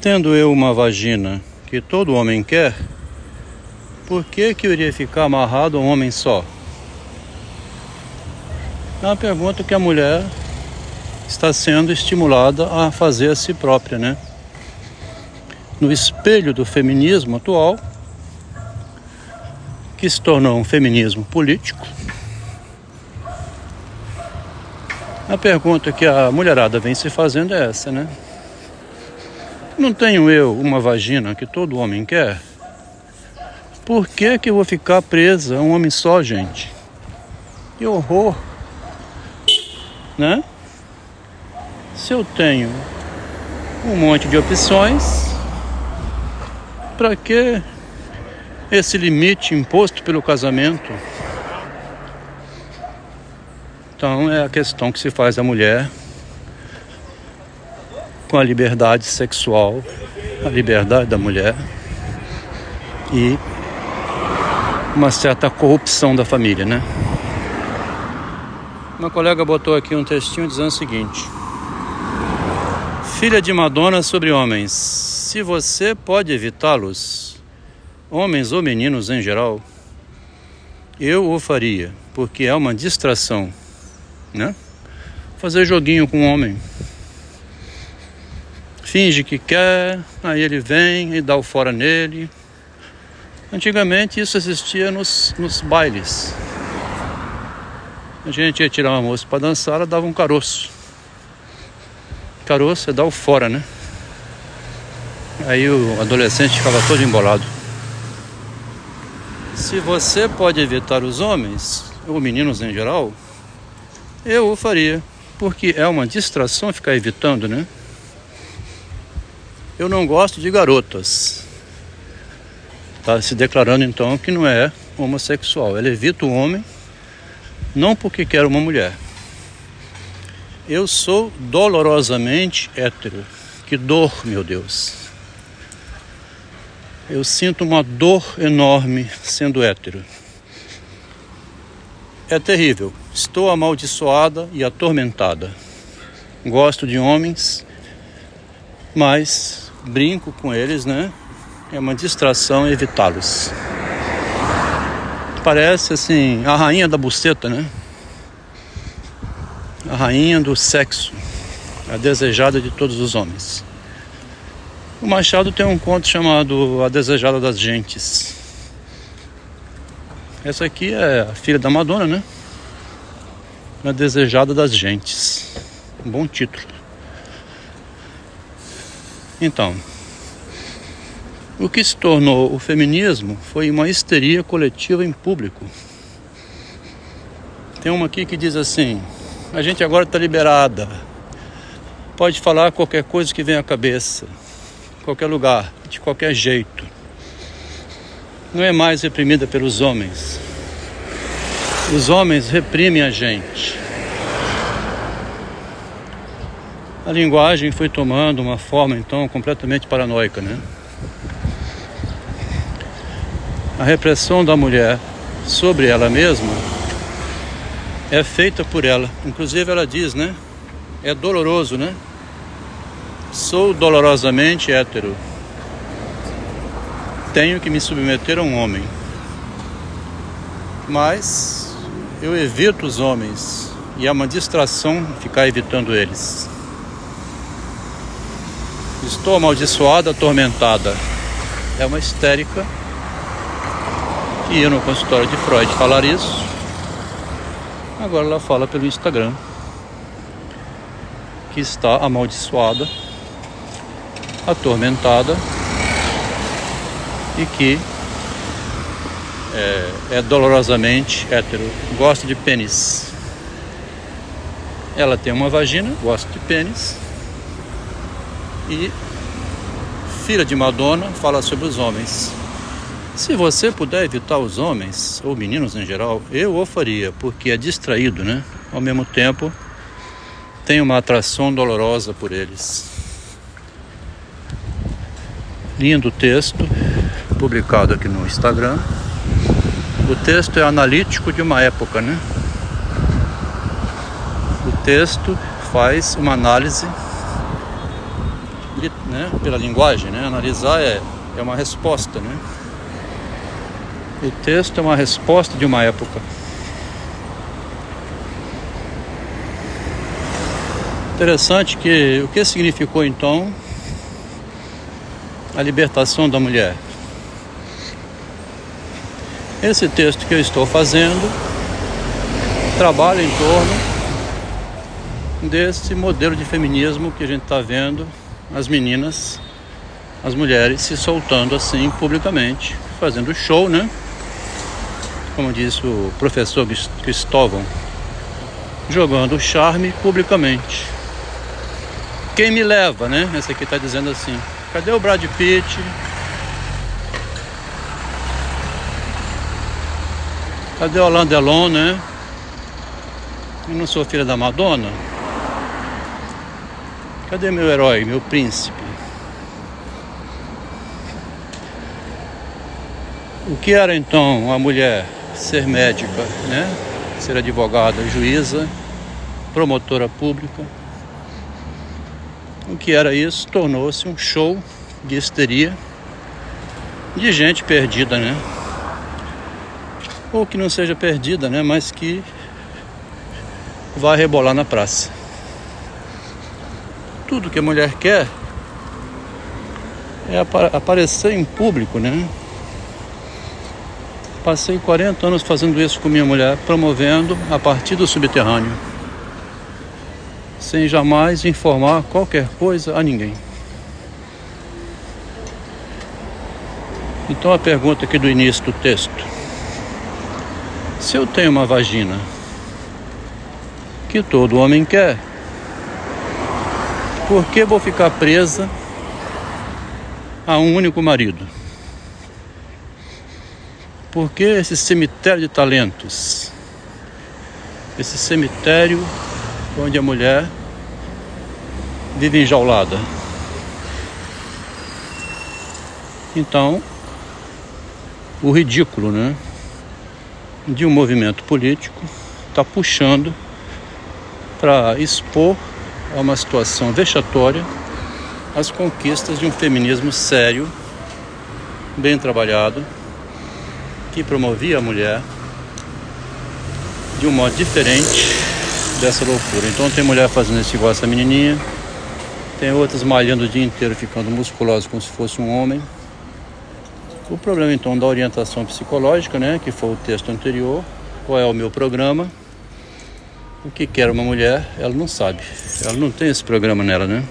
Tendo eu uma vagina que todo homem quer, por que, que eu iria ficar amarrado a um homem só? É uma pergunta que a mulher está sendo estimulada a fazer a si própria, né? No espelho do feminismo atual, que se tornou um feminismo político, a pergunta que a mulherada vem se fazendo é essa, né? Não tenho eu uma vagina que todo homem quer? Por que, que eu vou ficar presa a um homem só, gente? Que horror! Né? Se eu tenho um monte de opções, para que esse limite imposto pelo casamento? Então é a questão que se faz a mulher com a liberdade sexual, a liberdade da mulher e uma certa corrupção da família, né? Uma colega botou aqui um textinho dizendo o seguinte: Filha de Madonna sobre homens, se você pode evitá-los, homens ou meninos em geral, eu o faria, porque é uma distração, né? Fazer joguinho com um homem finge que quer, aí ele vem e dá o fora nele. Antigamente isso existia nos, nos bailes. A gente ia tirar uma moça para dançar, ela dava um caroço. Caroço é dar o fora, né? Aí o adolescente ficava todo embolado. Se você pode evitar os homens, ou meninos em geral, eu o faria. Porque é uma distração ficar evitando, né? Eu não gosto de garotas. Está se declarando então que não é homossexual. Ela evita o homem, não porque quer uma mulher. Eu sou dolorosamente hétero. Que dor, meu Deus. Eu sinto uma dor enorme sendo hétero. É terrível. Estou amaldiçoada e atormentada. Gosto de homens, mas brinco com eles, né? É uma distração evitá-los. Parece assim, a rainha da buceta, né? A rainha do sexo, a desejada de todos os homens. O Machado tem um conto chamado A Desejada das Gentes. Essa aqui é a filha da Madonna, né? A Desejada das Gentes. Um bom título. Então, o que se tornou o feminismo foi uma histeria coletiva em público. Tem uma aqui que diz assim: a gente agora está liberada, pode falar qualquer coisa que vem à cabeça, qualquer lugar, de qualquer jeito. Não é mais reprimida pelos homens. Os homens reprimem a gente. A linguagem foi tomando uma forma então completamente paranoica, né? A repressão da mulher sobre ela mesma é feita por ela. Inclusive ela diz, né? É doloroso, né? Sou dolorosamente hétero. Tenho que me submeter a um homem. Mas eu evito os homens e é uma distração ficar evitando eles. Estou amaldiçoada, atormentada. É uma histérica que ia no consultório de Freud falar isso. Agora ela fala pelo Instagram que está amaldiçoada, atormentada e que é, é dolorosamente hétero, gosta de pênis. Ela tem uma vagina, gosta de pênis e filha de Madonna fala sobre os homens. Se você puder evitar os homens, ou meninos em geral, eu o faria, porque é distraído, né? Ao mesmo tempo, tem uma atração dolorosa por eles. Lindo texto, publicado aqui no Instagram. O texto é analítico de uma época, né? O texto faz uma análise né, pela linguagem, né? Analisar é, é uma resposta, né? O texto é uma resposta de uma época. Interessante que o que significou então a libertação da mulher? Esse texto que eu estou fazendo trabalha em torno desse modelo de feminismo que a gente está vendo as meninas, as mulheres se soltando assim publicamente, fazendo show, né? Como disse o professor Cristóvão, jogando charme publicamente. Quem me leva, né? Essa aqui está dizendo assim: cadê o Brad Pitt? Cadê o Alain Delon, né? Eu não sou filha da Madonna? Cadê meu herói, meu príncipe? O que era então a mulher ser médica, né? Ser advogada, juíza, promotora pública? O que era isso? Tornou-se um show de histeria de gente perdida, né? Ou que não seja perdida, né? Mas que vai rebolar na praça. Tudo que a mulher quer é aparecer em público, né? Passei 40 anos fazendo isso com minha mulher, promovendo a partir do subterrâneo, sem jamais informar qualquer coisa a ninguém. Então a pergunta aqui do início do texto: se eu tenho uma vagina, que todo homem quer. Por que vou ficar presa a um único marido? Por que esse cemitério de talentos? Esse cemitério onde a mulher vive enjaulada. Então, o ridículo, né? De um movimento político está puxando para expor a uma situação vexatória as conquistas de um feminismo sério, bem trabalhado, que promovia a mulher de um modo diferente dessa loucura. Então tem mulher fazendo esse igual essa menininha, tem outras malhando o dia inteiro, ficando musculosas como se fosse um homem. O problema então da orientação psicológica, né, que foi o texto anterior, qual é o meu programa? O que quer uma mulher, ela não sabe. Ela não tem esse programa nela, né?